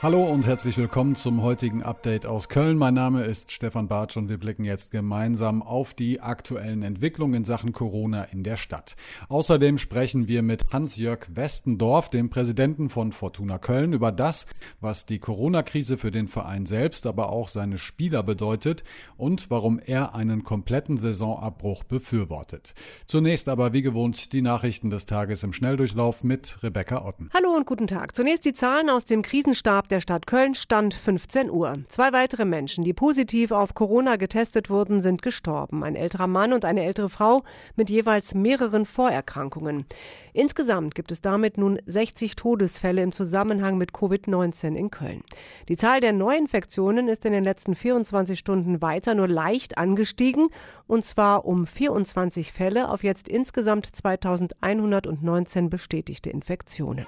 Hallo und herzlich willkommen zum heutigen Update aus Köln. Mein Name ist Stefan Bartsch und wir blicken jetzt gemeinsam auf die aktuellen Entwicklungen in Sachen Corona in der Stadt. Außerdem sprechen wir mit Hans-Jörg Westendorf, dem Präsidenten von Fortuna Köln, über das, was die Corona-Krise für den Verein selbst, aber auch seine Spieler bedeutet und warum er einen kompletten Saisonabbruch befürwortet. Zunächst aber wie gewohnt die Nachrichten des Tages im Schnelldurchlauf mit Rebecca Otten. Hallo und guten Tag. Zunächst die Zahlen aus dem Krisenstab der Stadt Köln stand 15 Uhr. Zwei weitere Menschen, die positiv auf Corona getestet wurden, sind gestorben. Ein älterer Mann und eine ältere Frau mit jeweils mehreren Vorerkrankungen. Insgesamt gibt es damit nun 60 Todesfälle im Zusammenhang mit Covid-19 in Köln. Die Zahl der Neuinfektionen ist in den letzten 24 Stunden weiter nur leicht angestiegen und zwar um 24 Fälle auf jetzt insgesamt 2119 bestätigte Infektionen.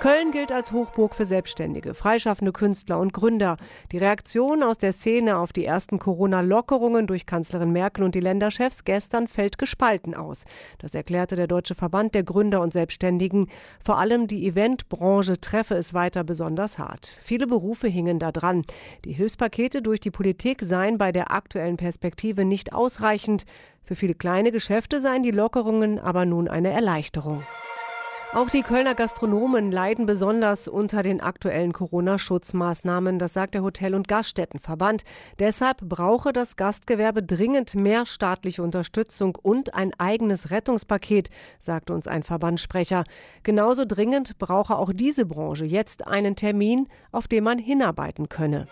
Köln gilt als Hochburg für Selbstständige, freischaffende Künstler und Gründer. Die Reaktion aus der Szene auf die ersten Corona-Lockerungen durch Kanzlerin Merkel und die Länderchefs gestern fällt gespalten aus. Das erklärte der Deutsche Verband der Gründer und Selbstständigen. Vor allem die Eventbranche treffe es weiter besonders hart. Viele Berufe hingen da dran. Die Hilfspakete durch die Politik seien bei der aktuellen Perspektive nicht ausreichend. Für viele kleine Geschäfte seien die Lockerungen aber nun eine Erleichterung. Auch die Kölner Gastronomen leiden besonders unter den aktuellen Corona-Schutzmaßnahmen, das sagt der Hotel- und Gaststättenverband. Deshalb brauche das Gastgewerbe dringend mehr staatliche Unterstützung und ein eigenes Rettungspaket, sagte uns ein Verbandssprecher. Genauso dringend brauche auch diese Branche jetzt einen Termin, auf den man hinarbeiten könne.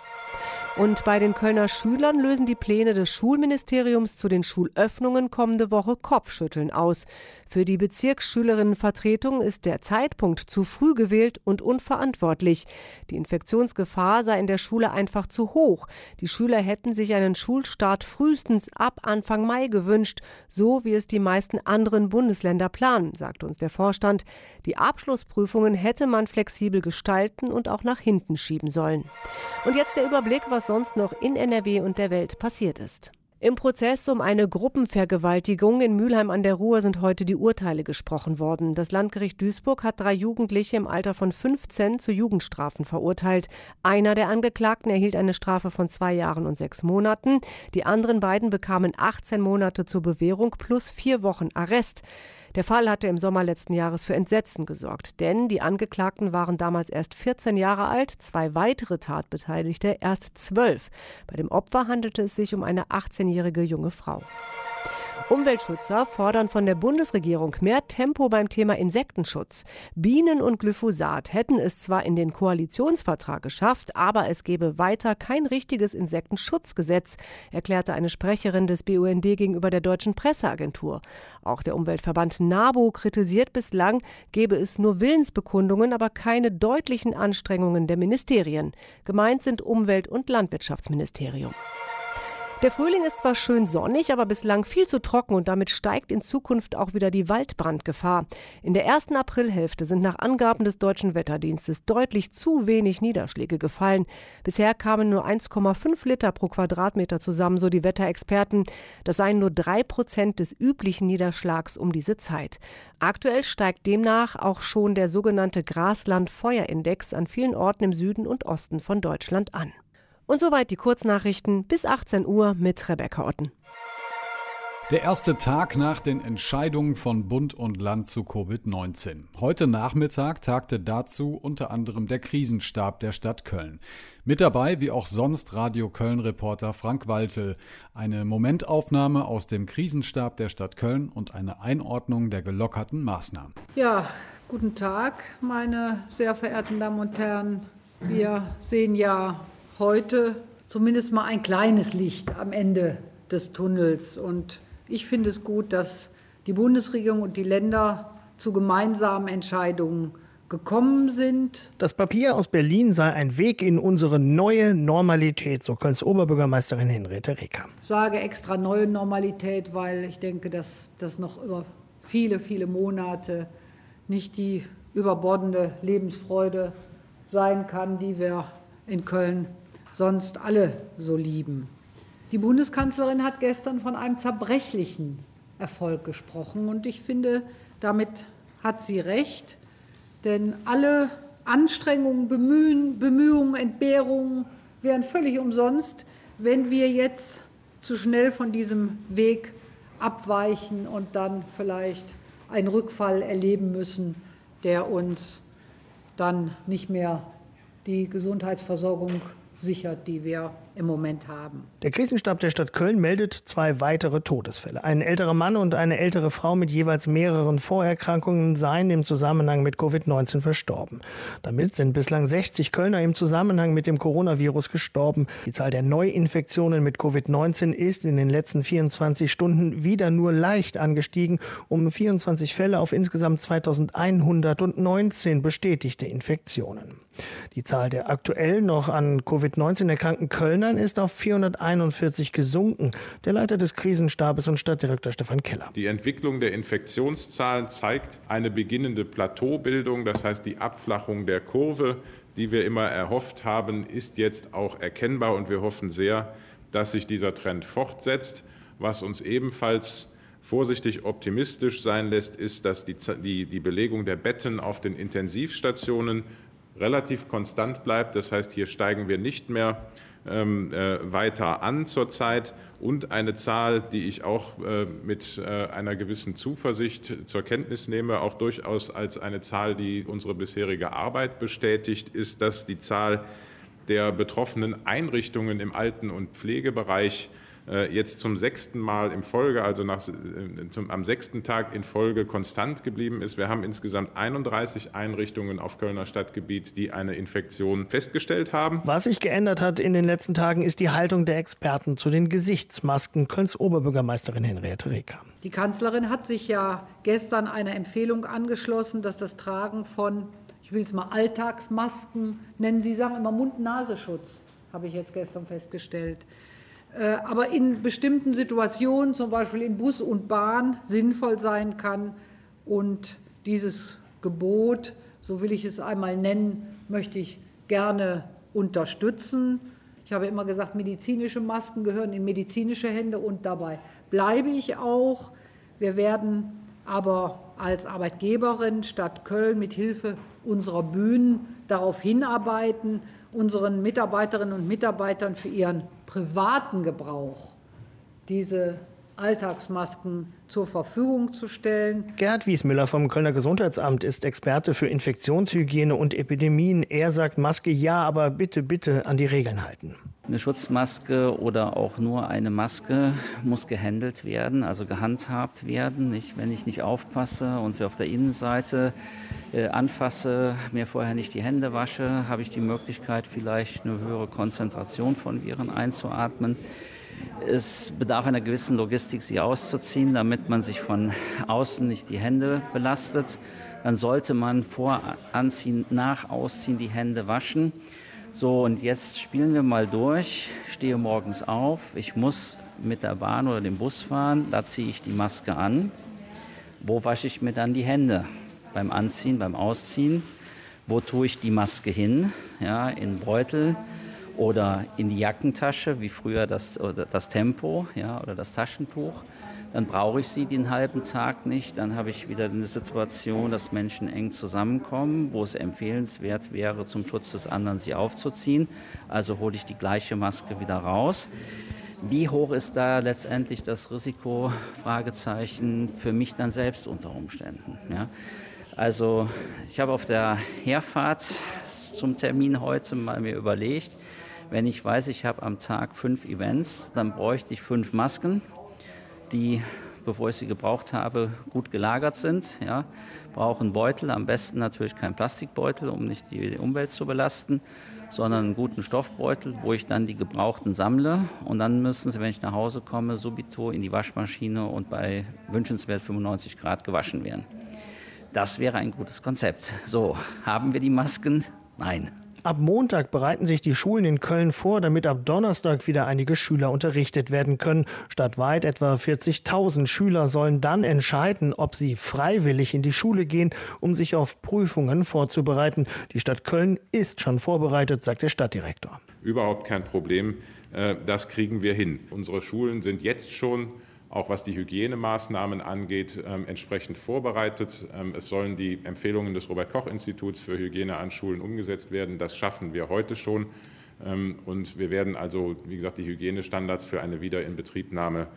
Und bei den Kölner Schülern lösen die Pläne des Schulministeriums zu den Schulöffnungen kommende Woche Kopfschütteln aus. Für die Bezirksschülerinnenvertretung ist der Zeitpunkt zu früh gewählt und unverantwortlich. Die Infektionsgefahr sei in der Schule einfach zu hoch. Die Schüler hätten sich einen Schulstart frühestens ab Anfang Mai gewünscht, so wie es die meisten anderen Bundesländer planen, sagte uns der Vorstand. Die Abschlussprüfungen hätte man flexibel gestalten und auch nach hinten schieben sollen. Und jetzt der Überblick, was sonst noch in NRW und der Welt passiert ist. Im Prozess um eine Gruppenvergewaltigung in Mülheim an der Ruhr sind heute die Urteile gesprochen worden. Das Landgericht Duisburg hat drei Jugendliche im Alter von 15 zu Jugendstrafen verurteilt. Einer der Angeklagten erhielt eine Strafe von zwei Jahren und sechs Monaten. Die anderen beiden bekamen 18 Monate zur Bewährung plus vier Wochen Arrest. Der Fall hatte im Sommer letzten Jahres für Entsetzen gesorgt, denn die Angeklagten waren damals erst 14 Jahre alt, zwei weitere Tatbeteiligte erst zwölf. Bei dem Opfer handelte es sich um eine 18-jährige junge Frau. Umweltschützer fordern von der Bundesregierung mehr Tempo beim Thema Insektenschutz. Bienen und Glyphosat hätten es zwar in den Koalitionsvertrag geschafft, aber es gebe weiter kein richtiges Insektenschutzgesetz, erklärte eine Sprecherin des BUND gegenüber der deutschen Presseagentur. Auch der Umweltverband NABU kritisiert bislang, gebe es nur Willensbekundungen, aber keine deutlichen Anstrengungen der Ministerien. Gemeint sind Umwelt- und Landwirtschaftsministerium. Der Frühling ist zwar schön sonnig, aber bislang viel zu trocken und damit steigt in Zukunft auch wieder die Waldbrandgefahr. In der ersten Aprilhälfte sind nach Angaben des Deutschen Wetterdienstes deutlich zu wenig Niederschläge gefallen. Bisher kamen nur 1,5 Liter pro Quadratmeter zusammen, so die Wetterexperten. Das seien nur drei Prozent des üblichen Niederschlags um diese Zeit. Aktuell steigt demnach auch schon der sogenannte Grasland-Feuerindex an vielen Orten im Süden und Osten von Deutschland an. Und soweit die Kurznachrichten bis 18 Uhr mit Rebecca Otten. Der erste Tag nach den Entscheidungen von Bund und Land zu Covid-19. Heute Nachmittag tagte dazu unter anderem der Krisenstab der Stadt Köln. Mit dabei, wie auch sonst, Radio Köln-Reporter Frank Waltel. Eine Momentaufnahme aus dem Krisenstab der Stadt Köln und eine Einordnung der gelockerten Maßnahmen. Ja, guten Tag, meine sehr verehrten Damen und Herren. Wir sehen ja heute zumindest mal ein kleines Licht am Ende des Tunnels. Und ich finde es gut, dass die Bundesregierung und die Länder zu gemeinsamen Entscheidungen gekommen sind. Das Papier aus Berlin sei ein Weg in unsere neue Normalität, so Kölns Oberbürgermeisterin Henriette Reker. Ich sage extra neue Normalität, weil ich denke, dass das noch über viele, viele Monate nicht die überbordende Lebensfreude sein kann, die wir in Köln sonst alle so lieben. Die Bundeskanzlerin hat gestern von einem zerbrechlichen Erfolg gesprochen und ich finde, damit hat sie recht. Denn alle Anstrengungen, Bemühen, Bemühungen, Entbehrungen wären völlig umsonst, wenn wir jetzt zu schnell von diesem Weg abweichen und dann vielleicht einen Rückfall erleben müssen, der uns dann nicht mehr die Gesundheitsversorgung sichert, die wir im Moment haben. Der Krisenstab der Stadt Köln meldet zwei weitere Todesfälle. Ein älterer Mann und eine ältere Frau mit jeweils mehreren Vorerkrankungen seien im Zusammenhang mit Covid-19 verstorben. Damit sind bislang 60 Kölner im Zusammenhang mit dem Coronavirus gestorben. Die Zahl der Neuinfektionen mit Covid-19 ist in den letzten 24 Stunden wieder nur leicht angestiegen, um 24 Fälle auf insgesamt 2119 bestätigte Infektionen. Die Zahl der aktuell noch an Covid-19 erkrankten Kölnern ist auf 441 gesunken. Der Leiter des Krisenstabes und Stadtdirektor Stefan Keller. Die Entwicklung der Infektionszahlen zeigt eine beginnende Plateaubildung, das heißt die Abflachung der Kurve, die wir immer erhofft haben, ist jetzt auch erkennbar und wir hoffen sehr, dass sich dieser Trend fortsetzt, was uns ebenfalls vorsichtig optimistisch sein lässt, ist, dass die, die, die Belegung der Betten auf den Intensivstationen relativ konstant bleibt. Das heißt, hier steigen wir nicht mehr weiter an zurzeit. Und eine Zahl, die ich auch äh, mit äh, einer gewissen Zuversicht zur Kenntnis nehme, auch durchaus als eine Zahl, die unsere bisherige Arbeit bestätigt, ist, dass die Zahl der betroffenen Einrichtungen im Alten- und Pflegebereich äh, jetzt zum sechsten Mal in Folge, also nach, äh, zum, am sechsten Tag in Folge konstant geblieben ist. Wir haben insgesamt 31 Einrichtungen auf Kölner Stadtgebiet, die eine Infektion festgestellt haben. Was sich geändert hat in den letzten Tagen, ist die Haltung der Experten zu den Gesichtsmasken. Kölns Oberbürgermeisterin Henriette Reker. Die Kanzlerin hat sich ja gestern einer Empfehlung angeschlossen, dass das Tragen von, ich will es mal Alltagsmasken nennen, Sie sagen immer Mund-Nasenschutz, habe ich jetzt gestern festgestellt äh, aber in bestimmten Situationen, zum Beispiel in Bus und Bahn, sinnvoll sein kann. Und dieses Gebot, so will ich es einmal nennen, möchte ich gerne unterstützen. Ich habe immer gesagt, medizinische Masken gehören in medizinische Hände und dabei bleibe ich auch. Wir werden aber als Arbeitgeberin Stadt Köln mit Hilfe unserer Bühnen darauf hinarbeiten, unseren Mitarbeiterinnen und Mitarbeitern für ihren privaten Gebrauch diese Alltagsmasken zur Verfügung zu stellen. Gerhard Wiesmüller vom Kölner Gesundheitsamt ist Experte für Infektionshygiene und Epidemien. Er sagt Maske ja, aber bitte, bitte an die Regeln halten. Eine Schutzmaske oder auch nur eine Maske muss gehandelt werden, also gehandhabt werden. Nicht, wenn ich nicht aufpasse und sie auf der Innenseite äh, anfasse, mir vorher nicht die Hände wasche, habe ich die Möglichkeit, vielleicht eine höhere Konzentration von Viren einzuatmen. Es bedarf einer gewissen Logistik, sie auszuziehen, damit man sich von außen nicht die Hände belastet. Dann sollte man vor Anziehen, nach Ausziehen die Hände waschen. So, und jetzt spielen wir mal durch. Stehe morgens auf. Ich muss mit der Bahn oder dem Bus fahren. Da ziehe ich die Maske an. Wo wasche ich mir dann die Hände? Beim Anziehen, beim Ausziehen. Wo tue ich die Maske hin? Ja, in Beutel oder in die Jackentasche, wie früher das, das Tempo ja, oder das Taschentuch. Dann brauche ich sie den halben Tag nicht. Dann habe ich wieder eine Situation, dass Menschen eng zusammenkommen, wo es empfehlenswert wäre, zum Schutz des anderen sie aufzuziehen. Also hole ich die gleiche Maske wieder raus. Wie hoch ist da letztendlich das Risiko? Fragezeichen für mich dann selbst unter Umständen. Ja? Also ich habe auf der Herfahrt zum Termin heute mal mir überlegt, wenn ich weiß, ich habe am Tag fünf Events, dann bräuchte ich fünf Masken, die, bevor ich sie gebraucht habe, gut gelagert sind. Ja, brauchen Beutel, am besten natürlich kein Plastikbeutel, um nicht die Umwelt zu belasten, sondern einen guten Stoffbeutel, wo ich dann die gebrauchten sammle. Und dann müssen sie, wenn ich nach Hause komme, subito in die Waschmaschine und bei wünschenswert 95 Grad gewaschen werden. Das wäre ein gutes Konzept. So, haben wir die Masken? Nein. Ab Montag bereiten sich die Schulen in Köln vor, damit ab Donnerstag wieder einige Schüler unterrichtet werden können. Stadtweit etwa 40.000 Schüler sollen dann entscheiden, ob sie freiwillig in die Schule gehen, um sich auf Prüfungen vorzubereiten. Die Stadt Köln ist schon vorbereitet, sagt der Stadtdirektor. Überhaupt kein Problem. Äh, das kriegen wir hin. Unsere Schulen sind jetzt schon auch was die Hygienemaßnahmen angeht, ähm, entsprechend vorbereitet. Ähm, es sollen die Empfehlungen des Robert Koch Instituts für Hygiene an Schulen umgesetzt werden. Das schaffen wir heute schon. Ähm, und wir werden also, wie gesagt, die Hygienestandards für eine Wiederinbetriebnahme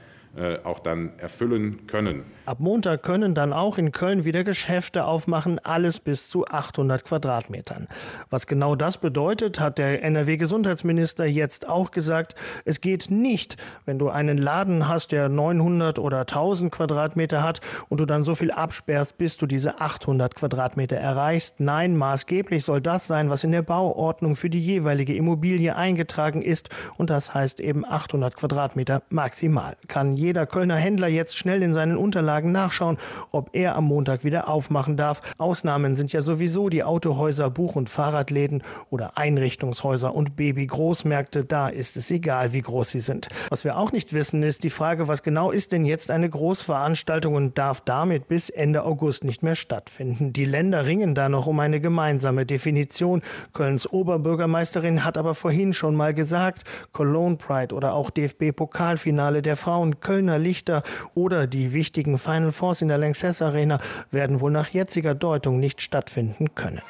auch dann erfüllen können. Ab Montag können dann auch in Köln wieder Geschäfte aufmachen, alles bis zu 800 Quadratmetern. Was genau das bedeutet, hat der NRW-Gesundheitsminister jetzt auch gesagt. Es geht nicht, wenn du einen Laden hast, der 900 oder 1000 Quadratmeter hat und du dann so viel absperrst, bis du diese 800 Quadratmeter erreichst. Nein, maßgeblich soll das sein, was in der Bauordnung für die jeweilige Immobilie eingetragen ist und das heißt eben 800 Quadratmeter maximal. Kann jeder Kölner Händler jetzt schnell in seinen Unterlagen nachschauen, ob er am Montag wieder aufmachen darf. Ausnahmen sind ja sowieso die Autohäuser, Buch- und Fahrradläden oder Einrichtungshäuser und Baby-Großmärkte. Da ist es egal, wie groß sie sind. Was wir auch nicht wissen, ist die Frage, was genau ist denn jetzt eine Großveranstaltung und darf damit bis Ende August nicht mehr stattfinden. Die Länder ringen da noch um eine gemeinsame Definition. Kölns Oberbürgermeisterin hat aber vorhin schon mal gesagt, Cologne Pride oder auch DFB-Pokalfinale der Frauen Köln Kölner Lichter oder die wichtigen Final Fours in der Lanxess Arena werden wohl nach jetziger Deutung nicht stattfinden können.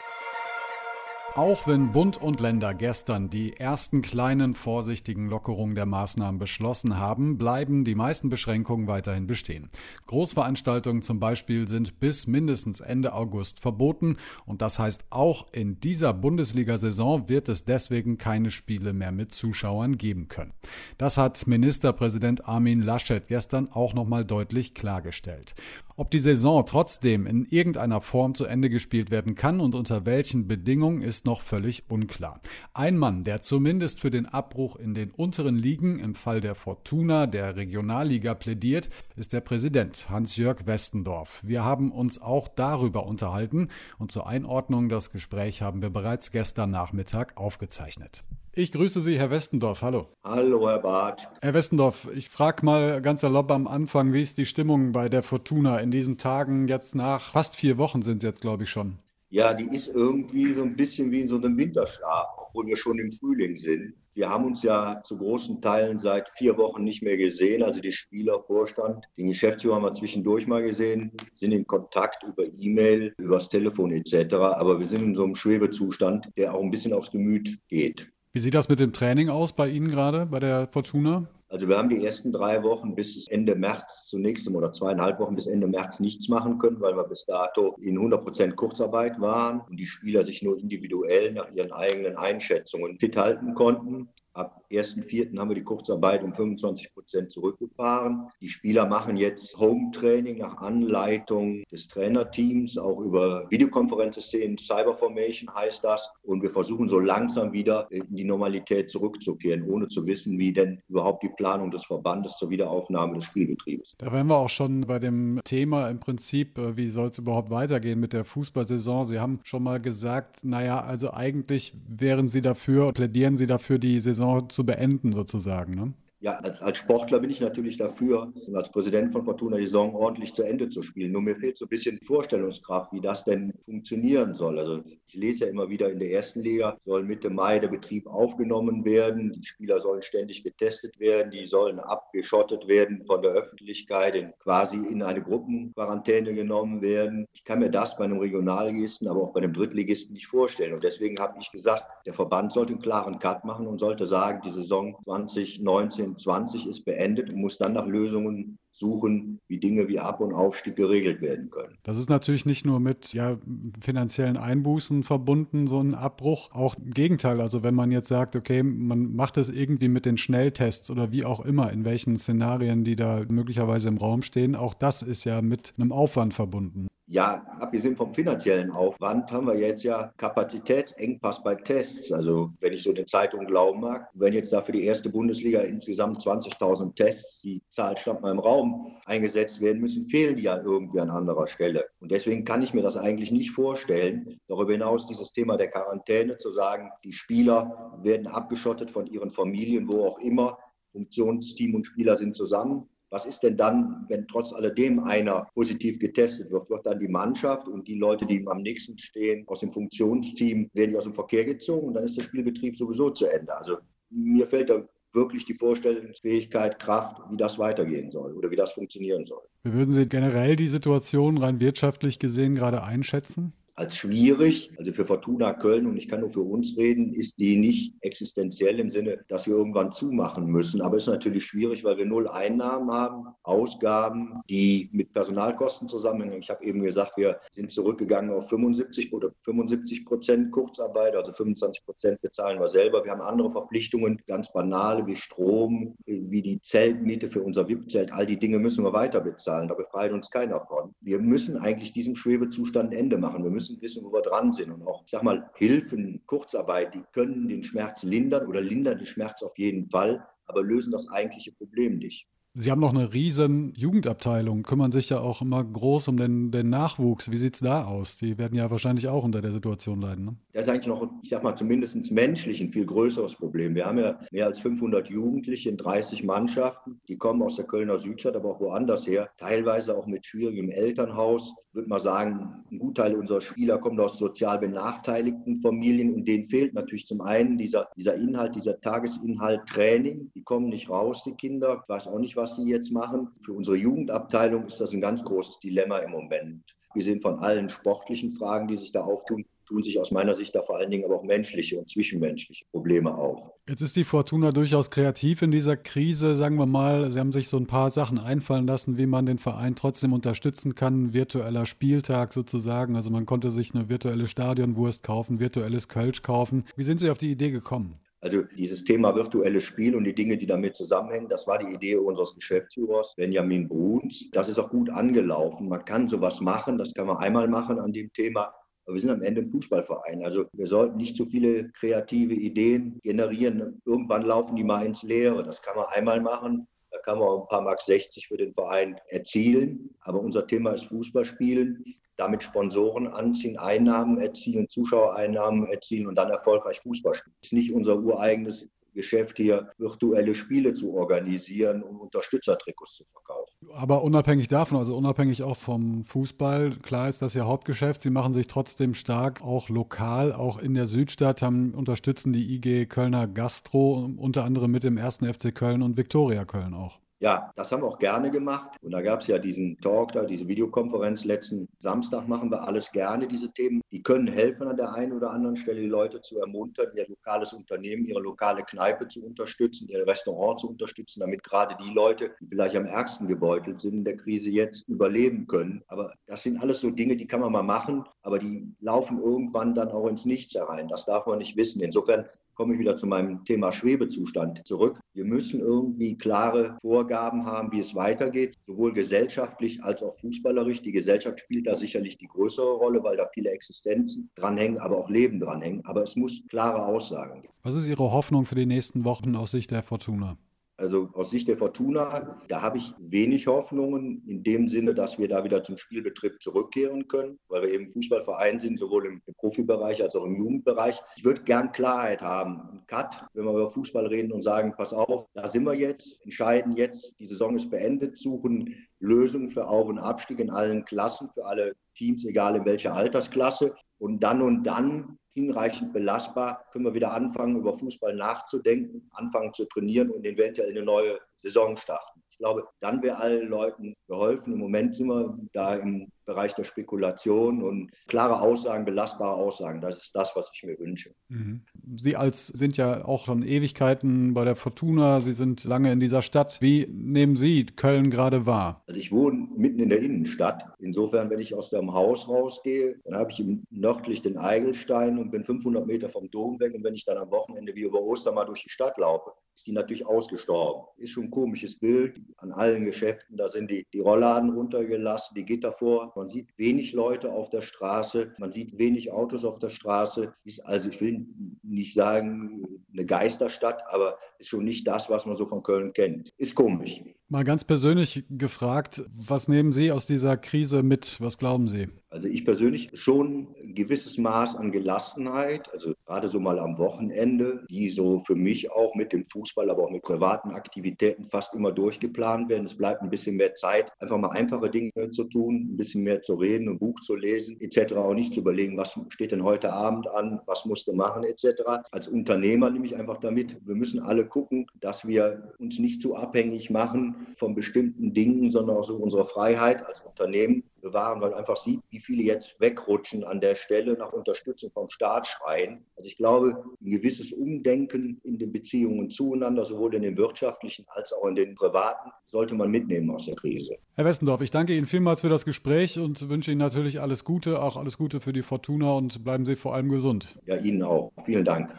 Auch wenn Bund und Länder gestern die ersten kleinen vorsichtigen Lockerungen der Maßnahmen beschlossen haben, bleiben die meisten Beschränkungen weiterhin bestehen. Großveranstaltungen zum Beispiel sind bis mindestens Ende August verboten und das heißt auch in dieser Bundesliga-Saison wird es deswegen keine Spiele mehr mit Zuschauern geben können. Das hat Ministerpräsident Armin Laschet gestern auch nochmal deutlich klargestellt. Ob die Saison trotzdem in irgendeiner Form zu Ende gespielt werden kann und unter welchen Bedingungen ist noch völlig unklar. Ein Mann, der zumindest für den Abbruch in den unteren Ligen im Fall der Fortuna der Regionalliga plädiert, ist der Präsident Hans-Jörg Westendorf. Wir haben uns auch darüber unterhalten und zur Einordnung das Gespräch haben wir bereits gestern Nachmittag aufgezeichnet. Ich grüße Sie, Herr Westendorf. Hallo. Hallo, Herr Barth. Herr Westendorf, ich frage mal ganz erlaubt am Anfang, wie ist die Stimmung bei der Fortuna in diesen Tagen jetzt nach fast vier Wochen sind es jetzt, glaube ich, schon? Ja, die ist irgendwie so ein bisschen wie in so einem Winterschlaf, obwohl wir schon im Frühling sind. Wir haben uns ja zu großen Teilen seit vier Wochen nicht mehr gesehen, also die Spieler, Vorstand. Den Geschäftsführer haben wir zwischendurch mal gesehen, sind in Kontakt über E-Mail, übers Telefon etc. Aber wir sind in so einem Schwebezustand, der auch ein bisschen aufs Gemüt geht. Wie sieht das mit dem Training aus bei Ihnen gerade, bei der Fortuna? Also wir haben die ersten drei Wochen bis Ende März zunächst oder zweieinhalb Wochen bis Ende März nichts machen können, weil wir bis dato in 100 Prozent Kurzarbeit waren und die Spieler sich nur individuell nach ihren eigenen Einschätzungen fit halten konnten. Ab 1.4. haben wir die Kurzarbeit um 25 Prozent zurückgefahren. Die Spieler machen jetzt Home-Training nach Anleitung des Trainerteams, auch über Videokonferenzsysteme, Cyberformation heißt das. Und wir versuchen so langsam wieder in die Normalität zurückzukehren, ohne zu wissen, wie denn überhaupt die Planung des Verbandes zur Wiederaufnahme des Spielbetriebes. Da wären wir auch schon bei dem Thema im Prinzip, äh, wie soll es überhaupt weitergehen mit der Fußballsaison? Sie haben schon mal gesagt, naja, also eigentlich wären Sie dafür, plädieren Sie dafür, die Saison Saison beenden, sozusagen. Ne? Ja, als, als, Sportler bin ich natürlich dafür, als Präsident von Fortuna die Saison ordentlich zu Ende zu spielen. Nur mir fehlt so ein bisschen Vorstellungskraft, wie das denn funktionieren soll. Also ich lese ja immer wieder in der ersten Liga, soll Mitte Mai der Betrieb aufgenommen werden. Die Spieler sollen ständig getestet werden. Die sollen abgeschottet werden von der Öffentlichkeit, in, quasi in eine Gruppenquarantäne genommen werden. Ich kann mir das bei einem Regionalligisten, aber auch bei einem Drittligisten nicht vorstellen. Und deswegen habe ich gesagt, der Verband sollte einen klaren Cut machen und sollte sagen, die Saison 2019 2020 ist beendet und muss dann nach Lösungen suchen, wie Dinge wie Ab- und Aufstieg geregelt werden können. Das ist natürlich nicht nur mit ja, finanziellen Einbußen verbunden, so ein Abbruch. Auch im Gegenteil, also wenn man jetzt sagt, okay, man macht es irgendwie mit den Schnelltests oder wie auch immer, in welchen Szenarien, die da möglicherweise im Raum stehen, auch das ist ja mit einem Aufwand verbunden. Ja, abgesehen vom finanziellen Aufwand haben wir jetzt ja Kapazitätsengpass bei Tests. Also wenn ich so den Zeitungen glauben mag, wenn jetzt da für die erste Bundesliga insgesamt 20.000 Tests, die Zahl stammt mal im Raum, eingesetzt werden müssen, fehlen die ja irgendwie an anderer Stelle. Und deswegen kann ich mir das eigentlich nicht vorstellen. Darüber hinaus dieses Thema der Quarantäne zu sagen, die Spieler werden abgeschottet von ihren Familien, wo auch immer. Funktionsteam und Spieler sind zusammen was ist denn dann, wenn trotz alledem einer positiv getestet wird? Wird dann die Mannschaft und die Leute, die ihm am nächsten stehen, aus dem Funktionsteam, werden die aus dem Verkehr gezogen und dann ist der Spielbetrieb sowieso zu Ende. Also mir fällt da wirklich die Vorstellungsfähigkeit, Kraft, wie das weitergehen soll oder wie das funktionieren soll. Wie würden Sie generell die Situation rein wirtschaftlich gesehen gerade einschätzen? Als schwierig. Also für Fortuna Köln, und ich kann nur für uns reden, ist die nicht existenziell im Sinne, dass wir irgendwann zumachen müssen. Aber es ist natürlich schwierig, weil wir null Einnahmen haben, Ausgaben, die mit Personalkosten zusammenhängen. Ich habe eben gesagt, wir sind zurückgegangen auf 75 oder 75 Prozent Kurzarbeit, also 25 Prozent bezahlen wir selber. Wir haben andere Verpflichtungen, ganz banale wie Strom, wie die Zeltmiete für unser VIP-Zelt. All die Dinge müssen wir weiter bezahlen. Da befreit uns keiner von. Wir müssen eigentlich diesem Schwebezustand ein Ende machen. Wir müssen müssen wissen, wo wir dran sind. Und auch, ich sag mal, Hilfen, Kurzarbeit, die können den Schmerz lindern oder lindern den Schmerz auf jeden Fall, aber lösen das eigentliche Problem nicht. Sie haben noch eine riesen Jugendabteilung, kümmern sich ja auch immer groß um den, den Nachwuchs. Wie sieht es da aus? Die werden ja wahrscheinlich auch unter der Situation leiden. Ne? Das ist eigentlich noch, ich sag mal, zumindest menschlich ein viel größeres Problem. Wir haben ja mehr als 500 Jugendliche in 30 Mannschaften. Die kommen aus der Kölner Südstadt, aber auch woanders her. Teilweise auch mit schwierigem Elternhaus. Würde mal sagen, ein Gutteil unserer Spieler kommt aus sozial benachteiligten Familien und denen fehlt natürlich zum einen dieser, dieser Inhalt, dieser Tagesinhalt Training. Die kommen nicht raus, die Kinder. Ich weiß auch nicht, was sie jetzt machen. Für unsere Jugendabteilung ist das ein ganz großes Dilemma im Moment. Wir sehen von allen sportlichen Fragen, die sich da auftun, tun sich aus meiner Sicht da vor allen Dingen aber auch menschliche und zwischenmenschliche Probleme auf. Jetzt ist die Fortuna durchaus kreativ in dieser Krise, sagen wir mal. Sie haben sich so ein paar Sachen einfallen lassen, wie man den Verein trotzdem unterstützen kann. Virtueller Spieltag sozusagen. Also man konnte sich eine virtuelle Stadionwurst kaufen, virtuelles Kölsch kaufen. Wie sind Sie auf die Idee gekommen? Also dieses Thema virtuelles Spiel und die Dinge, die damit zusammenhängen, das war die Idee unseres Geschäftsführers Benjamin Bruns. Das ist auch gut angelaufen. Man kann sowas machen, das kann man einmal machen an dem Thema. Aber wir sind am Ende ein Fußballverein. Also wir sollten nicht zu viele kreative Ideen generieren. Irgendwann laufen die mal ins Leere. Das kann man einmal machen. Da kann man auch ein paar Mark 60 für den Verein erzielen. Aber unser Thema ist Fußballspielen damit Sponsoren anziehen, Einnahmen erzielen, Zuschauereinnahmen erzielen und dann erfolgreich Fußball spielen. Es ist nicht unser ureigenes Geschäft hier, virtuelle Spiele zu organisieren, um Unterstützertrikots zu verkaufen. Aber unabhängig davon, also unabhängig auch vom Fußball, klar ist das Ihr Hauptgeschäft. Sie machen sich trotzdem stark, auch lokal, auch in der Südstadt, haben, unterstützen die IG Kölner Gastro, unter anderem mit dem ersten FC Köln und Viktoria Köln auch. Ja, das haben wir auch gerne gemacht. Und da gab es ja diesen Talk da, diese Videokonferenz letzten Samstag machen wir alles gerne, diese Themen. Die können helfen an der einen oder anderen Stelle, die Leute zu ermuntern, ihr lokales Unternehmen, ihre lokale Kneipe zu unterstützen, ihr Restaurant zu unterstützen, damit gerade die Leute, die vielleicht am ärgsten gebeutelt sind in der Krise, jetzt überleben können. Aber das sind alles so Dinge, die kann man mal machen, aber die laufen irgendwann dann auch ins Nichts herein. Das darf man nicht wissen. Insofern komme ich wieder zu meinem Thema Schwebezustand zurück. Wir müssen irgendwie klare Vorgaben haben, wie es weitergeht, sowohl gesellschaftlich als auch fußballerisch. Die Gesellschaft spielt da sicherlich die größere Rolle, weil da viele Existenzen dranhängen, aber auch Leben dranhängen. Aber es muss klare Aussagen geben. Was ist Ihre Hoffnung für die nächsten Wochen aus Sicht der Fortuna? Also aus Sicht der Fortuna, da habe ich wenig Hoffnungen in dem Sinne, dass wir da wieder zum Spielbetrieb zurückkehren können, weil wir eben Fußballverein sind, sowohl im, Profibereich als auch im Jugendbereich. Ich würde gern Klarheit haben. Ein Cut, wenn wir über Fußball reden und sagen, pass auf, da sind wir jetzt, entscheiden jetzt, die Saison ist beendet, suchen Lösungen für Auf- und Abstieg in allen Klassen, für alle Teams, egal in welcher Altersklasse. Und dann und dann hinreichend belastbar, können wir wieder anfangen, über Fußball nachzudenken, anfangen zu trainieren und eventuell eine neue Saison starten. Ich glaube, dann wäre allen Leuten geholfen. Im Moment sind wir da im Bereich der Spekulation und klare Aussagen, belastbare Aussagen. Das ist das, was ich mir wünsche. Mhm. Sie als sind ja auch schon Ewigkeiten bei der Fortuna. Sie sind lange in dieser Stadt. Wie nehmen Sie Köln gerade wahr? Also ich wohne mitten in der Innenstadt. Insofern, wenn ich aus dem Haus rausgehe, dann habe ich nördlich den Eigelstein und bin 500 Meter vom Dom weg. Und wenn ich dann am Wochenende wie über Ostern mal durch die Stadt laufe, ist die natürlich ausgestorben. Ist schon ein komisches Bild. An allen Geschäften, da sind die, die Rollladen runtergelassen, die Gitter vor man sieht wenig Leute auf der Straße, man sieht wenig Autos auf der Straße. Ist also, ich will nicht sagen eine Geisterstadt, aber ist schon nicht das, was man so von Köln kennt. Ist komisch. Mal ganz persönlich gefragt, was nehmen Sie aus dieser Krise mit? Was glauben Sie? Also ich persönlich schon gewisses Maß an Gelassenheit, also gerade so mal am Wochenende, die so für mich auch mit dem Fußball, aber auch mit privaten Aktivitäten fast immer durchgeplant werden. Es bleibt ein bisschen mehr Zeit, einfach mal einfache Dinge zu tun, ein bisschen mehr zu reden, ein Buch zu lesen etc. Auch nicht zu überlegen, was steht denn heute Abend an, was musst du machen etc. Als Unternehmer nehme ich einfach damit, wir müssen alle gucken, dass wir uns nicht zu abhängig machen von bestimmten Dingen, sondern auch so unsere Freiheit als Unternehmen bewahren, weil man einfach sieht, wie viele jetzt wegrutschen an der Stelle nach Unterstützung vom Staat schreien. Also ich glaube, ein gewisses Umdenken in den Beziehungen zueinander, sowohl in den wirtschaftlichen als auch in den privaten, sollte man mitnehmen aus der Krise. Herr Westendorf, ich danke Ihnen vielmals für das Gespräch und wünsche Ihnen natürlich alles Gute, auch alles Gute für die Fortuna und bleiben Sie vor allem gesund. Ja, Ihnen auch. Vielen Dank.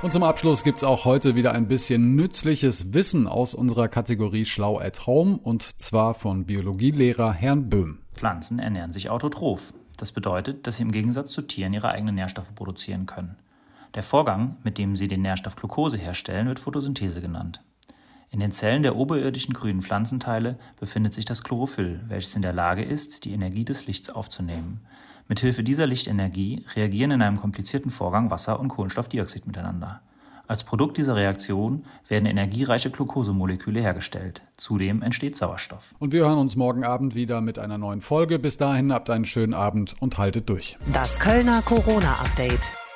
Und zum Abschluss gibt's auch heute wieder ein bisschen nützliches Wissen aus unserer Kategorie Schlau at Home und zwar von Biologielehrer Herrn Böhm. Pflanzen ernähren sich autotroph. Das bedeutet, dass sie im Gegensatz zu Tieren ihre eigenen Nährstoffe produzieren können. Der Vorgang, mit dem sie den Nährstoff Glucose herstellen, wird Photosynthese genannt. In den Zellen der oberirdischen grünen Pflanzenteile befindet sich das Chlorophyll, welches in der Lage ist, die Energie des Lichts aufzunehmen. Mithilfe dieser Lichtenergie reagieren in einem komplizierten Vorgang Wasser und Kohlenstoffdioxid miteinander. Als Produkt dieser Reaktion werden energiereiche Glukosemoleküle hergestellt. Zudem entsteht Sauerstoff. Und wir hören uns morgen Abend wieder mit einer neuen Folge. Bis dahin habt einen schönen Abend und haltet durch. Das Kölner Corona-Update.